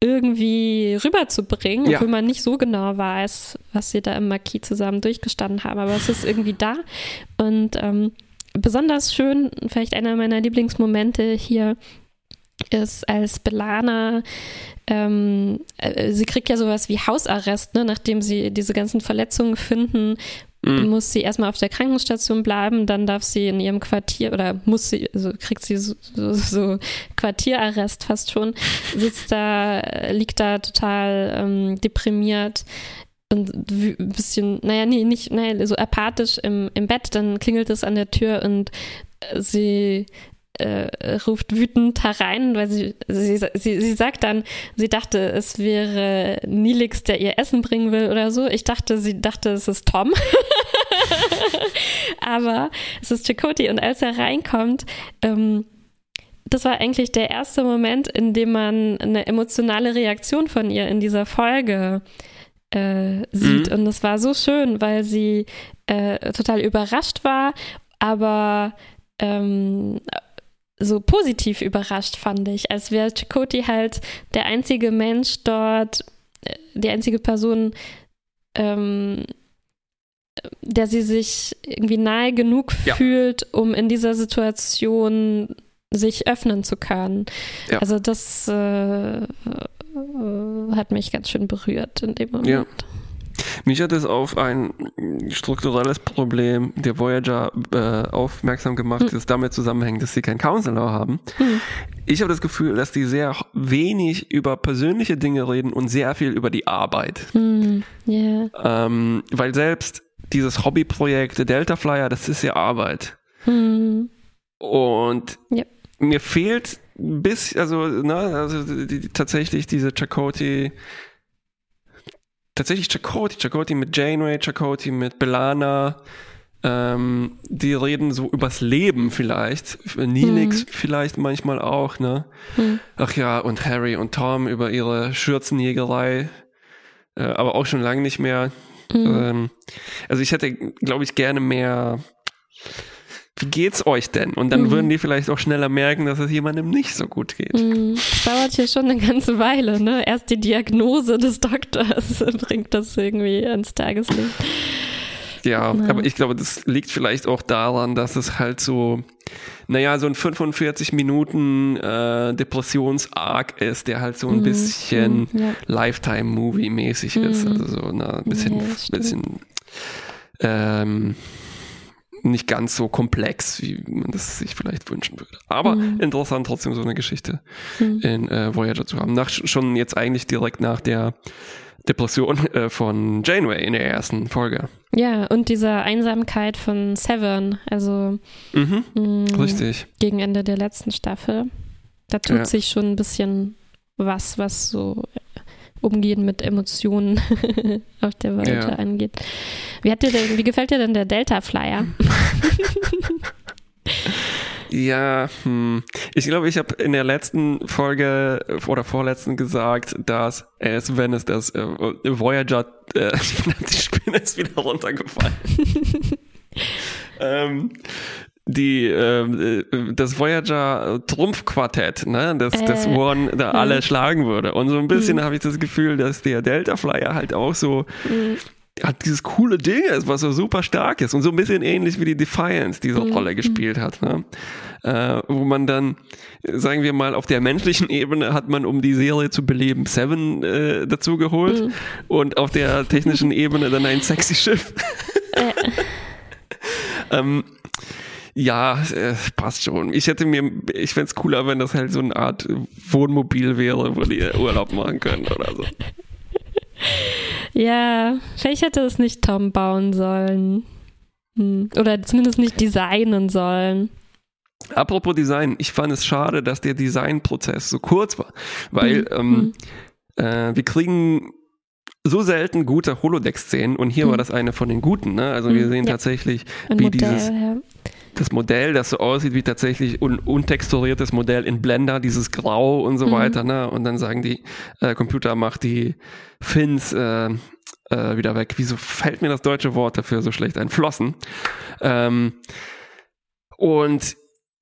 irgendwie rüberzubringen, ja. obwohl man nicht so genau weiß, was sie da im Marquis zusammen durchgestanden haben. Aber es ist irgendwie da. Und ähm, besonders schön, vielleicht einer meiner Lieblingsmomente hier ist, als Belana, ähm, äh, sie kriegt ja sowas wie Hausarrest, ne, nachdem sie diese ganzen Verletzungen finden mhm. muss sie erstmal auf der Krankenstation bleiben, dann darf sie in ihrem Quartier oder muss sie, also kriegt sie so, so, so Quartierarrest fast schon, sitzt da, liegt da total ähm, deprimiert und ein bisschen, naja, nee, nicht, naja, so apathisch im, im Bett, dann klingelt es an der Tür und sie äh, ruft wütend herein, weil sie, sie, sie, sie sagt dann, sie dachte, es wäre Nilix, der ihr Essen bringen will oder so. Ich dachte, sie dachte, es ist Tom. Aber es ist Chakoti und als er reinkommt, ähm, das war eigentlich der erste Moment, in dem man eine emotionale Reaktion von ihr in dieser Folge äh, sieht. Mhm. Und es war so schön, weil sie äh, total überrascht war, aber ähm, so positiv überrascht, fand ich, als wäre Chakoti halt der einzige Mensch dort, äh, die einzige Person, ähm, der sie sich irgendwie nahe genug Ja. fühlt, um in dieser Situation sich öffnen zu können. Ja. Also das äh, äh, hat mich ganz schön berührt in dem Moment. Ja. Mich hat es auf ein strukturelles Problem der Voyager äh, aufmerksam gemacht, das damit zusammenhängt, dass sie keinen Counselor haben. Hm. Ich habe das Gefühl, dass die sehr wenig über persönliche Dinge reden und sehr viel über die Arbeit. Hm, ja. Ähm, weil selbst dieses Hobbyprojekt der Delta Flyer, das ist ja Arbeit. Hm. Und Ja. mir fehlt ein bisschen, also, ne, also die, die, tatsächlich diese Chakoti, tatsächlich Chakoti, Chakoti mit Janeway, Chakoti mit Belana, ähm, die reden so übers Leben vielleicht, Nilix vielleicht manchmal auch, ne? Hm. Ach ja, und Harry und Tom über ihre Schürzenjägerei, äh, aber auch schon lange nicht mehr. Hm. Ähm, also ich hätte, glaube ich, gerne mehr. Wie geht's euch denn? Und dann Mhm. würden die vielleicht auch schneller merken, dass es jemandem nicht so gut geht. Hm, Das dauert hier schon eine ganze Weile, ne? Erst die Diagnose des Doktors bringt das irgendwie ans Tageslicht. Ja, Ja. aber ich glaube, das liegt vielleicht auch daran, dass es halt so, naja, so ein 45 Minuten äh, Depressions-Arc ist, der halt so ein Mhm, bisschen mhm, ja. Lifetime-Movie-mäßig ist. Mhm. Also so ne, ein bisschen, Ja, bisschen ähm, nicht ganz so komplex, wie man das sich vielleicht wünschen würde. Aber Mhm. interessant trotzdem so eine Geschichte Mhm. in äh, Voyager zu haben. Nach, schon jetzt eigentlich direkt nach der Depression äh, von Janeway in der ersten Folge. Ja, und dieser Einsamkeit von Seven, also Mhm, mh, richtig. gegen Ende der letzten Staffel. Da tut Ja. sich schon ein bisschen was, was so Umgehen mit Emotionen auf der Voyager Ja. angeht. Wie, hat dir denn, wie gefällt dir denn der Delta Flyer? Ja, hm. ich glaube, ich habe in der letzten Folge oder vorletzten gesagt, dass es, wenn es das äh, Voyager, äh, die Spinne ist wieder runtergefallen. ähm, die ähm, äh, das Voyager Trumpfquartett, ne, das das Äh, One da alle hm. schlagen würde. Und so ein bisschen habe ich das Gefühl, dass der Delta Flyer halt auch so Mhm. hat dieses coole Ding ist, was so super stark ist und so ein bisschen ähnlich wie die Defiance diese Mhm. Rolle gespielt hat. Ne? Äh, wo man dann, sagen wir mal, auf der menschlichen Ebene hat man, um die Serie zu beleben, Seven äh, dazu geholt Mhm. und auf der technischen Ebene dann ein sexy Schiff. Äh, ähm, ja, äh, passt schon. Ich hätte mir, ich fände es cooler, wenn das halt so eine Art Wohnmobil wäre, wo die Urlaub machen können oder so. ja, vielleicht hätte es nicht Tom bauen sollen. Hm. Oder zumindest nicht designen sollen. Apropos Design, ich fand es schade, dass der Designprozess so kurz war, weil Mhm. ähm, äh, wir kriegen so selten gute Holodeck-Szenen und hier Mhm. war das eine von den guten. Ne? Also wir sehen ja. tatsächlich Ein wie Modell, dieses ja. Das Modell, das so aussieht wie tatsächlich un untexturiertes Modell in Blender, dieses Grau und so Mhm. weiter. Ne? Und dann sagen die äh, Computer macht die Fins äh, äh, wieder weg. Wieso fällt mir das deutsche Wort dafür so schlecht ein? Flossen. Ähm, und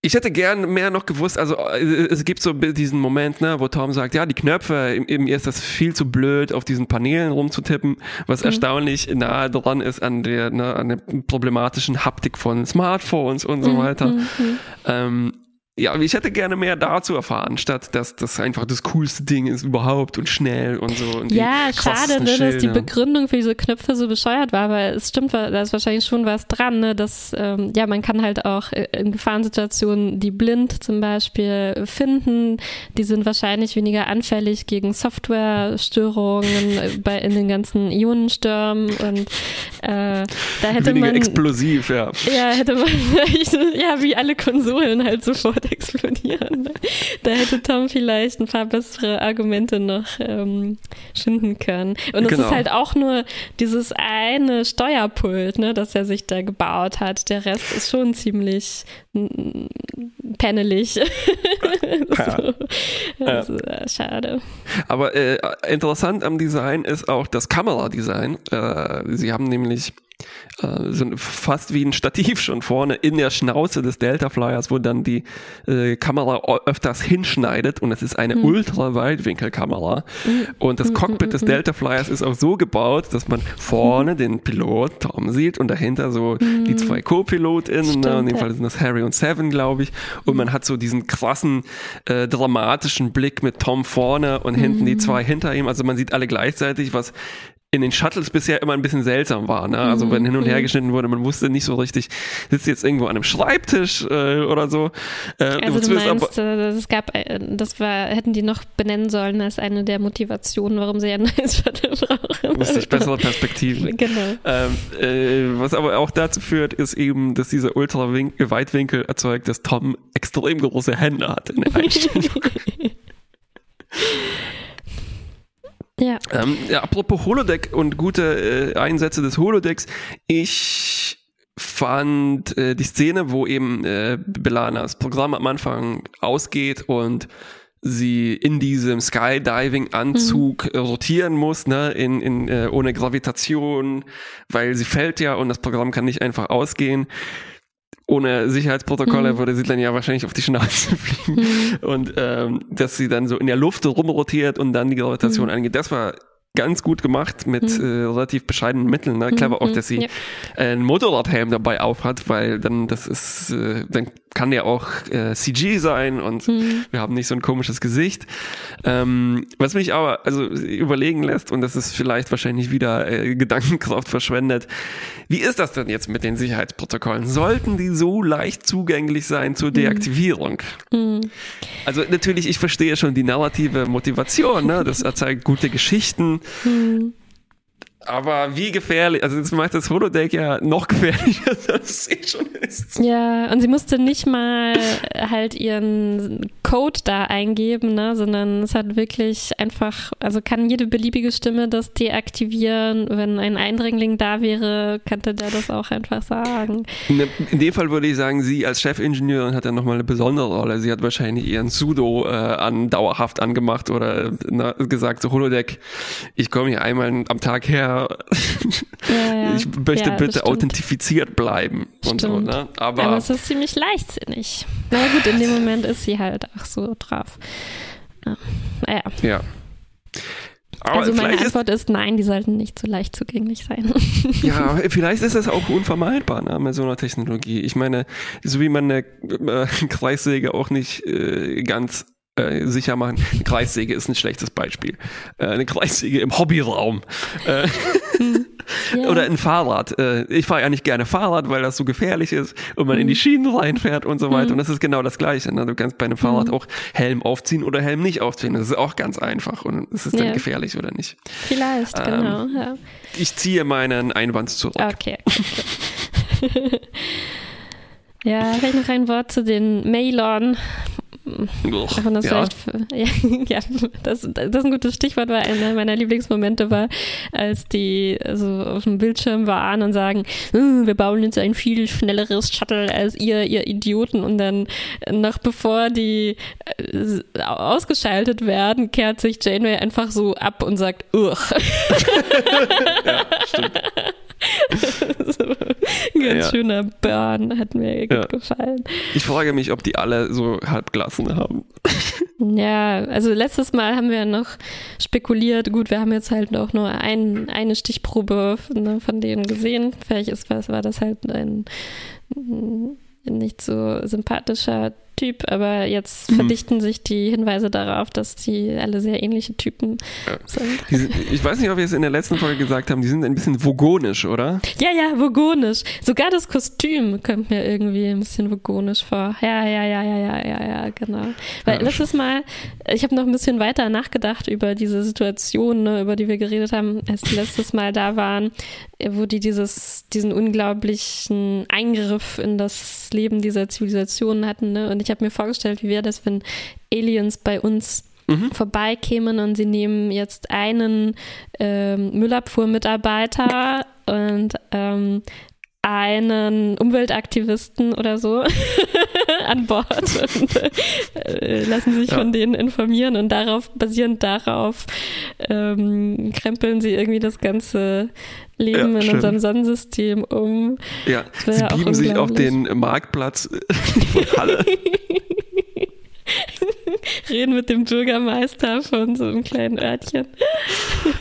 ich hätte gern mehr noch gewusst, also äh, es gibt so diesen Moment, ne, wo Tom sagt, ja, die Knöpfe, eben mir ist das viel zu blöd, auf diesen Paneelen rumzutippen, was Mhm. erstaunlich nahe dran ist an der, ne, an der problematischen Haptik von Smartphones und so Mhm, weiter. mhm, mhm. Ähm, ja, aber ich hätte gerne mehr dazu erfahren, statt dass das einfach das coolste Ding ist überhaupt und schnell und so. Und die Ja, schade, ne, dass die. Begründung für diese Knöpfe so bescheuert war, aber es stimmt, da ist wahrscheinlich schon was dran, ne, dass, ähm, ja, man kann halt auch äh, in Gefahrensituationen die blind zum Beispiel finden. Die sind wahrscheinlich weniger anfällig gegen Softwarestörungen äh, bei, in den ganzen Ionenstürmen und äh, da hätte Weniger man explosiv, ja. ja, hätte man vielleicht, ja, wie alle Konsolen halt sofort sofort explodieren. Da hätte Tom vielleicht ein paar bessere Argumente noch ähm, schinden können. Und es genau. ist halt auch nur dieses eine Steuerpult, ne, das er sich da gebaut hat. Der Rest ist schon ziemlich pennelig. so. also, ja. Schade. Aber äh, interessant am Design ist auch das Kameradesign. Äh, sie haben nämlich äh, so fast wie ein Stativ schon vorne in der Schnauze des Delta Flyers, wo dann die äh, Kamera öfters hinschneidet und es ist eine mhm. Ultra-Weitwinkelkamera. Mhm. Und das hm, Cockpit des hm, hm, Delta Flyers ist auch so gebaut, dass man vorne den Pilot Tom sieht und dahinter so die zwei Co-PilotInnen, ne, in dem Fall sind das Harry und Seven, glaube ich. Und man hat so diesen krassen, äh, dramatischen Blick mit Tom vorne und hinten die zwei hinter ihm. Also man sieht alle gleichzeitig, was in den Shuttles bisher immer ein bisschen seltsam war. Ne? Also wenn hin und her mhm. geschnitten wurde, man wusste nicht so richtig, sitzt jetzt irgendwo an einem Schreibtisch äh, oder so. Äh, also du meinst, äh, es gab, äh, das war, hätten die noch benennen sollen als eine der Motivationen, warum sie ein neues Shuttle brauchen. Wusste ich bessere Perspektiven. genau. Ähm, äh, was aber auch dazu führt, ist eben, dass dieser Ultra-Weitwinkel erzeugt, dass Tom extrem große Hände hat in der Einstellung. Ja. Ähm, ja, apropos Holodeck und gute äh, Einsätze des Holodecks. Ich fand äh, die Szene, wo eben äh, Belanas Programm am Anfang ausgeht und sie in diesem Skydiving-Anzug mhm. rotieren muss, ne, in, in, äh, ohne Gravitation, weil sie fällt ja und das Programm kann nicht einfach ausgehen ohne Sicherheitsprotokolle mhm. würde sie dann ja wahrscheinlich auf die Schnauze fliegen. Mhm. Und ähm, dass sie dann so in der Luft rumrotiert und dann die Gravitation mhm. angeht, das war ganz gut gemacht mit mhm. äh, relativ bescheidenen Mitteln. Ne? Clever auch, mhm. dass sie ja. einen Motorradhelm dabei aufhat, weil dann das ist, äh, dann kann der auch äh, CG sein und mhm. wir haben nicht so ein komisches Gesicht. Ähm, was mich aber also überlegen lässt, und das ist vielleicht wahrscheinlich wieder äh, Gedankenkraft verschwendet, wie ist das denn jetzt mit den Sicherheitsprotokollen? Sollten die so leicht zugänglich sein zur mhm. Deaktivierung? Mhm. Also natürlich, ich verstehe schon die narrative Motivation, ne? das erzeugt gute Geschichten. Mhm. Aber wie gefährlich, also das macht das Holodeck ja noch gefährlicher, als es schon ist. Ja, und sie musste nicht mal halt ihren Code da eingeben, ne, sondern es hat wirklich einfach, also kann jede beliebige Stimme das deaktivieren. Wenn ein Eindringling da wäre, könnte der das auch einfach sagen. In, dem Fall würde ich sagen, sie als Chefingenieurin hat ja nochmal eine besondere Rolle. Sie hat wahrscheinlich ihren Sudo äh, an dauerhaft angemacht oder na, gesagt, so Holodeck, ich komme hier einmal am Tag her, ja, ja. ich möchte ja, bitte authentifiziert bleiben und so, ne? Aber, Aber es ist ziemlich leichtsinnig. Na gut, in dem Moment ist sie halt auch so drauf. Naja. Ja. Aber also meine Antwort ist, ist, nein, die sollten nicht so leicht zugänglich sein. ja, vielleicht ist das auch unvermeidbar ne, mit so einer Technologie. Ich meine, so wie man eine äh, Kreissäge auch nicht äh, ganz äh, sicher machen. Eine Kreissäge ist ein schlechtes Beispiel. Äh, eine Kreissäge im Hobbyraum. Äh, hm. ja. Oder ein Fahrrad. Äh, ich fahre ja nicht gerne Fahrrad, weil das so gefährlich ist und man hm. in die hm. Schienen reinfährt und so weiter. Hm. Und das ist genau das Gleiche. Ne? Du kannst bei einem Fahrrad hm. auch Helm aufziehen oder Helm nicht aufziehen. Das ist auch ganz einfach. Und ist es dann gefährlich oder nicht? Vielleicht, ähm, genau. Ja. Ich ziehe meinen Einwand zurück. Okay. okay. ja, vielleicht noch ein Wort zu den Mailern. Uch, das ja. ja, ja das, das ist ein gutes Stichwort, weil einer meiner Lieblingsmomente war, als die so auf dem Bildschirm waren und sagen, hm, wir bauen jetzt ein viel schnelleres Shuttle als ihr, ihr Idioten. Und dann noch bevor die äh, ausgeschaltet werden, kehrt sich Janeway einfach so ab und sagt, Uch. ja, stimmt. so, ein ganz ja. schöner Burn, hat mir ja. gefallen. Ich frage mich, ob die alle so Halbglasen haben. Ja, also letztes Mal haben wir noch spekuliert, gut, wir haben jetzt halt auch nur ein, eine Stichprobe ne, von denen gesehen. Vielleicht ist, war das halt ein nicht so sympathischer Typ, aber jetzt mhm. verdichten sich die Hinweise darauf, dass die alle sehr ähnliche Typen ja. sind. Diese, ich weiß nicht, ob wir es in der letzten Folge gesagt haben, die sind ein bisschen vogonisch, oder? Ja, ja, vogonisch. Sogar das Kostüm kommt mir irgendwie ein bisschen vogonisch vor. Ja, ja, ja, ja, ja, ja, ja, genau. Weil ja. letztes Mal, ich habe noch ein bisschen weiter nachgedacht über diese Situation, ne, über die wir geredet haben, als die letztes Mal da waren, wo die dieses, diesen unglaublichen Eingriff in das Leben dieser Zivilisation hatten. Ne? Und ich habe mir vorgestellt, wie wäre das, wenn Aliens bei uns Mhm. vorbeikämen und sie nehmen jetzt einen ähm, Müllabfuhrmitarbeiter und ähm, einen Umweltaktivisten oder so an Bord und äh, lassen sich Ja. von denen informieren und darauf, basierend darauf, ähm, krempeln sie irgendwie das ganze Leben Ja, in schön. unserem Sonnensystem um. Ja, sie ja beamen sich auf den. Marktplatz von Halle. Reden mit dem Bürgermeister von so einem kleinen Örtchen.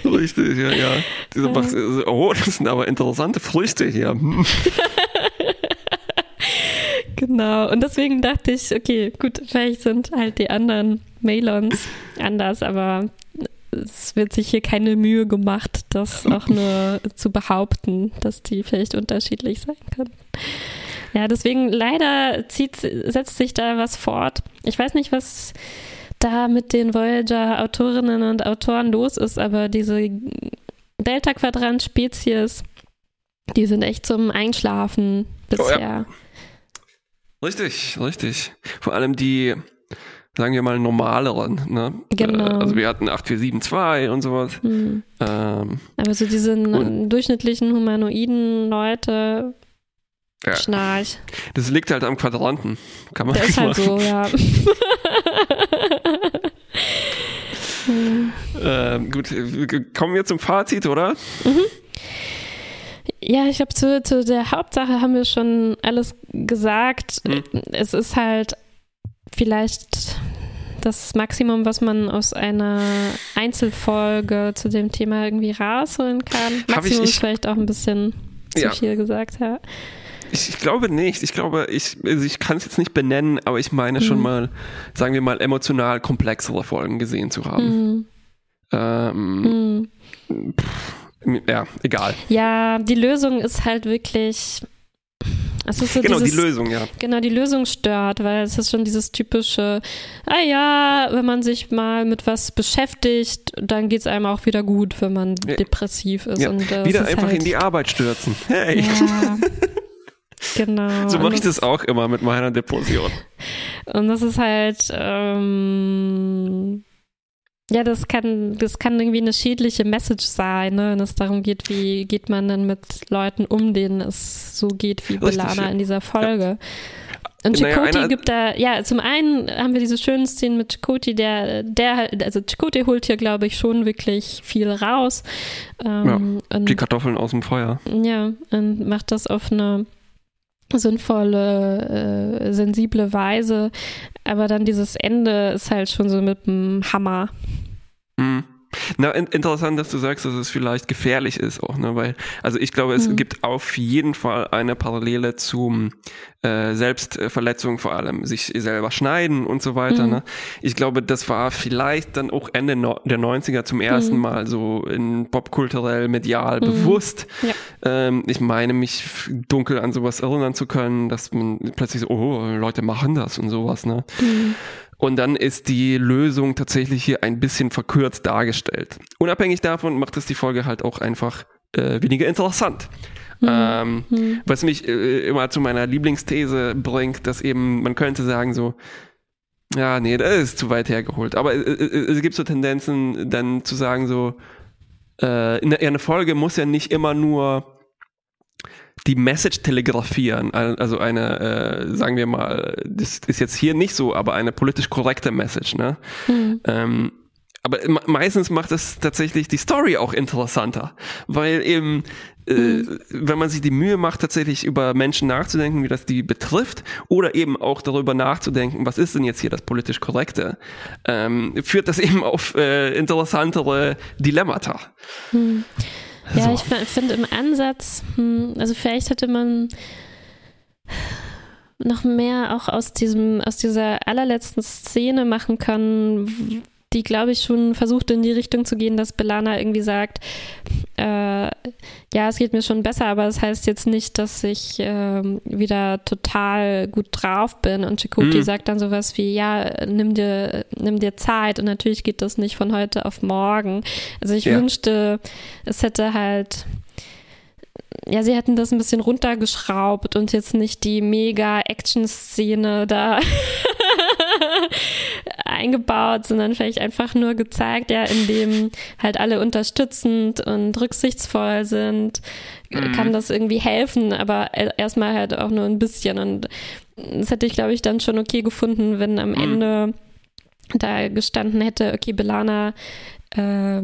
Richtig, ja, ja. Diese so, oh, das sind aber interessante Früchte hier. Hm. Genau. Und deswegen dachte ich, okay, gut, vielleicht sind halt die anderen Mailons anders, aber es wird sich hier keine Mühe gemacht, das auch nur zu behaupten, dass die vielleicht unterschiedlich sein können. Ja, deswegen leider zieht, setzt sich da was fort. Ich weiß nicht, was da mit den Voyager-Autorinnen und Autoren los ist, aber diese Delta-Quadrant-Spezies, die sind echt zum Einschlafen Oh ja. bisher. Richtig, richtig. Vor allem die, sagen wir mal, normaleren. Ne? Genau. Äh, Also wir hatten 8472 und sowas. Hm. Ähm, Aber so diese durchschnittlichen humanoiden Leute, Ja. Schnarch. das liegt halt am Quadranten. Kann man Der ist halt machen. so, ja. Hm. Ähm, gut, kommen wir zum Fazit, oder? ja, ich glaube, zu, zu der Hauptsache haben wir schon alles gesagt. Hm. Es ist halt vielleicht das Maximum, was man aus einer Einzelfolge zu dem Thema irgendwie rausholen kann. Ich- Maximum ich- ist vielleicht auch ein bisschen zu Ja. viel gesagt, ja. Ich, ich glaube nicht. Ich glaube, ich, also ich kann es jetzt nicht benennen, aber ich meine schon Mhm. mal, sagen wir mal, emotional komplexere Folgen gesehen zu haben. Hm. Ähm, Hm. Ja, egal. Ja, die Lösung ist halt wirklich. So Genau, dieses, die Lösung, ja. Genau, die Lösung stört, weil es ist schon dieses typische, ah ja, wenn man sich mal mit was beschäftigt, dann geht es einem auch wieder gut, wenn man Ja. depressiv ist. ja. Und, äh, Wieder ist einfach halt, in die Arbeit stürzen. Hey. Ja, genau. So mache ich das auch immer mit meiner Depression. Und das ist halt, ähm, ja, das kann, das kann irgendwie eine schädliche Message sein, ne? wenn es darum geht, wie geht man denn mit Leuten um, denen es so geht wie Richtig, Belana ja. in dieser Folge. Und Naja, Chakoti gibt da, ja, zum einen haben wir diese schönen Szenen mit Chakoti, der, der, halt- also Chakoti holt hier, glaube ich, schon wirklich viel raus. Ähm, und Die Kartoffeln aus dem Feuer. ja, und macht das auf eine sinnvolle, äh, sensible Weise. Aber dann dieses Ende ist halt schon so mit dem Hammer. Mhm. Na, in, interessant, dass du sagst, dass es vielleicht gefährlich ist auch, ne? Weil, also ich glaube, es Mhm. gibt auf jeden Fall eine Parallele zum äh, Selbstverletzung, vor allem sich selber schneiden und so weiter. Mhm. Ne? Ich glaube, das war vielleicht dann auch Ende no der 90er zum ersten Mhm. Mal so in popkulturell, medial Mhm. bewusst. Ja. Ähm, ich meine, mich dunkel an sowas erinnern zu können, dass man plötzlich so, oh, Leute machen das und sowas, ne? Und dann ist die Lösung tatsächlich hier ein bisschen verkürzt dargestellt. Unabhängig davon macht es die Folge halt auch einfach äh, weniger interessant. Ähm, Hm. was mich äh, immer zu meiner Lieblingsthese bringt, dass eben, man könnte sagen so, ja, nee, das ist zu weit hergeholt. Aber äh, äh, es gibt so Tendenzen, dann zu sagen so, äh, in eine Folge muss ja nicht immer nur die Message telegrafieren, al- also eine, äh, sagen wir mal, das ist jetzt hier nicht so, aber eine politisch korrekte Message, ne? Hm. Ähm, aber me- meistens macht es tatsächlich die Story auch interessanter, weil eben, äh, wenn man sich die Mühe macht, tatsächlich über Menschen nachzudenken, wie das die betrifft, oder eben auch darüber nachzudenken, was ist denn jetzt hier das politisch Korrekte, ähm, führt das eben auf äh, interessantere Dilemmata. Ja, So. ich f- finde im Ansatz, hm, also vielleicht hätte man noch mehr auch aus diesem, aus dieser allerletzten Szene machen können, die, glaube ich, schon versucht in die Richtung zu gehen, dass Belana irgendwie sagt, äh, ja, es geht mir schon besser, aber das heißt jetzt nicht, dass ich ähm, wieder total gut drauf bin. Und Chakoti Mhm. sagt dann sowas wie, ja, nimm dir, nimm dir Zeit. Und natürlich geht das nicht von heute auf morgen. Also ich Ja. wünschte, es hätte halt ja, sie hätten das ein bisschen runtergeschraubt und jetzt nicht die mega Action-Szene da eingebaut, sondern vielleicht einfach nur gezeigt, ja, indem halt alle unterstützend und rücksichtsvoll sind, mhm. kann das irgendwie helfen, aber erstmal halt auch nur ein bisschen. Und das hätte ich, glaube ich, dann schon okay gefunden, wenn am mhm. Ende da gestanden hätte, okay, Belana äh,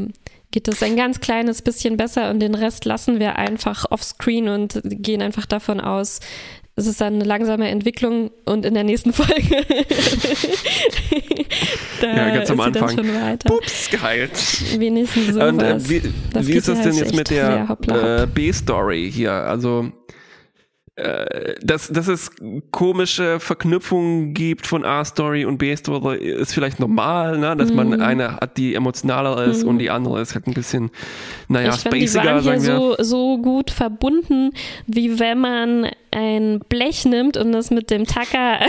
geht es ein ganz kleines bisschen besser und den Rest lassen wir einfach offscreen und gehen einfach davon aus, es ist dann eine langsame Entwicklung und in der nächsten Folge ja, ganz am Anfang. Pups, geheilt. Wenigstens so. Und äh, wie, wie ist das denn jetzt mit der äh, B-Story hier? Also äh, dass, dass es komische Verknüpfungen gibt von A-Story und B-Story ist vielleicht normal, ne? dass mhm. man eine hat, die emotionaler ist mhm. und die andere ist halt ein bisschen, naja, ich spaciger, fand, die waren hier so, so gut verbunden, wie wenn man ein Blech nimmt und das mit dem Tacker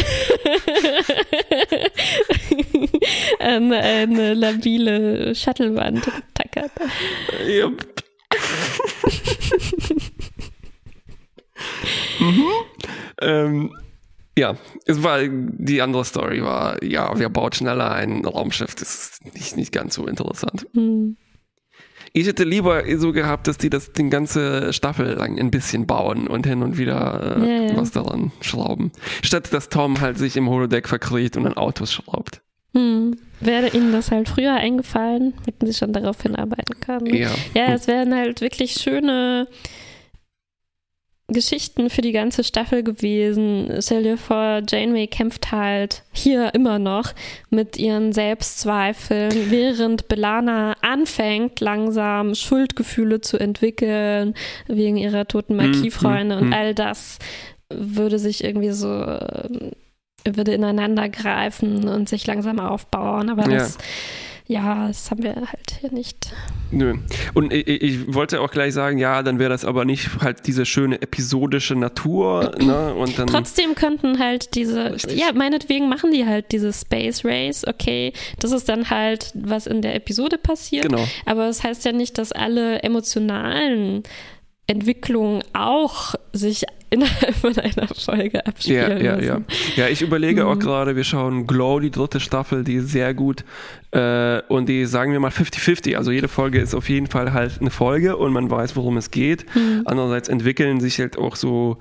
an eine labile Shuttlewand tackert. Yep. mhm. ähm, ja, es war die andere Story war, ja, wer baut schneller ein Raumschiff? Das ist nicht, nicht ganz so interessant. Mhm. Ich hätte lieber so gehabt, dass die das den ganze Staffel lang ein bisschen bauen und hin und wieder äh, ja, ja. was daran schrauben. Statt dass Tom halt sich im Holodeck verkriegt und an Autos schraubt. Hm. Wäre Ihnen das halt früher eingefallen, hätten Sie schon darauf hinarbeiten können. Ne? Ja, ja es wären halt wirklich schöne Geschichten für die ganze Staffel gewesen. Stell dir vor, Janeway kämpft halt hier immer noch mit ihren Selbstzweifeln, während Belana anfängt, langsam Schuldgefühle zu entwickeln wegen ihrer toten mhm, Marquis-Freunde mm, mm, und all das würde sich irgendwie so würde ineinander greifen und sich langsam aufbauen, aber das ja das haben wir halt hier nicht. Nö. Und ich, ich wollte auch gleich sagen, ja, dann wäre das aber nicht halt diese schöne episodische Natur. ne? Und dann Trotzdem könnten halt diese, Richtig. ja, meinetwegen machen die halt diese Space Race, okay, das ist dann halt, was in der Episode passiert. Genau. Aber das heißt ja nicht, dass alle emotionalen Entwicklungen auch sich innerhalb von einer Folge abspielen ja, ja. Ja, ja. ich überlege mhm. auch gerade, wir schauen Glow, die dritte Staffel, die ist sehr gut äh, und die sagen wir mal 50-50. Also jede Folge ist auf jeden Fall halt eine Folge und man weiß, worum es geht. Mhm. Andererseits entwickeln sich halt auch so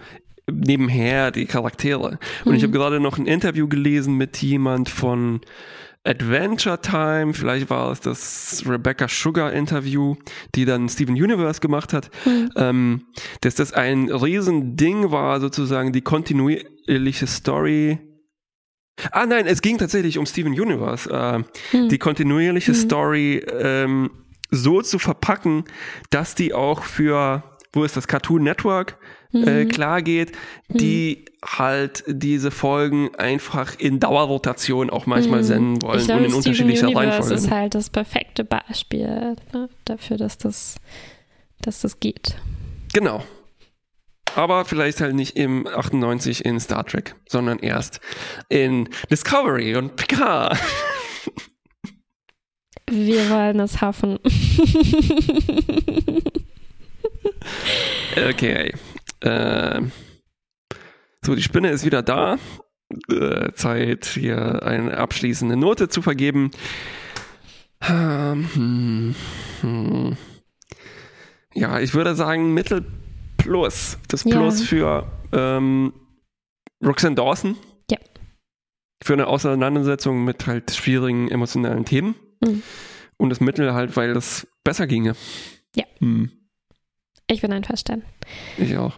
nebenher die Charaktere. Und mhm. ich habe gerade noch ein Interview gelesen mit jemand von Adventure Time, vielleicht war es das Rebecca Sugar Interview, die dann Steven Universe gemacht hat, mhm. ähm, dass das ein Riesending war, sozusagen die kontinuierliche Story. Ah nein, es ging tatsächlich um Steven Universe, äh, mhm. die kontinuierliche mhm. Story ähm, so zu verpacken, dass die auch für, wo ist das, Cartoon Network, mhm. äh, klar geht, die mhm. halt diese Folgen einfach in Dauerrotation auch manchmal mhm. senden wollen glaube, und in unterschiedlicher Reihenfolge. Das ist halt das perfekte Beispiel ne, dafür, dass das, dass das geht. Genau. Aber vielleicht halt nicht im 98 in Star Trek, sondern erst in Discovery und Picard. Wir wollen es hoffen. okay. Äh, so, die Spinne ist wieder da. Äh, Zeit, hier eine abschließende Note zu vergeben. Hm, hm. Ja, ich würde sagen Mittel Plus. Das Plus ja. für ähm, Roxanne Dawson. Ja. Für eine Auseinandersetzung mit halt schwierigen emotionalen Themen. Mhm. Und das Mittel halt, weil das besser ginge. Ja. Hm. Ich bin einverstanden. Ich auch.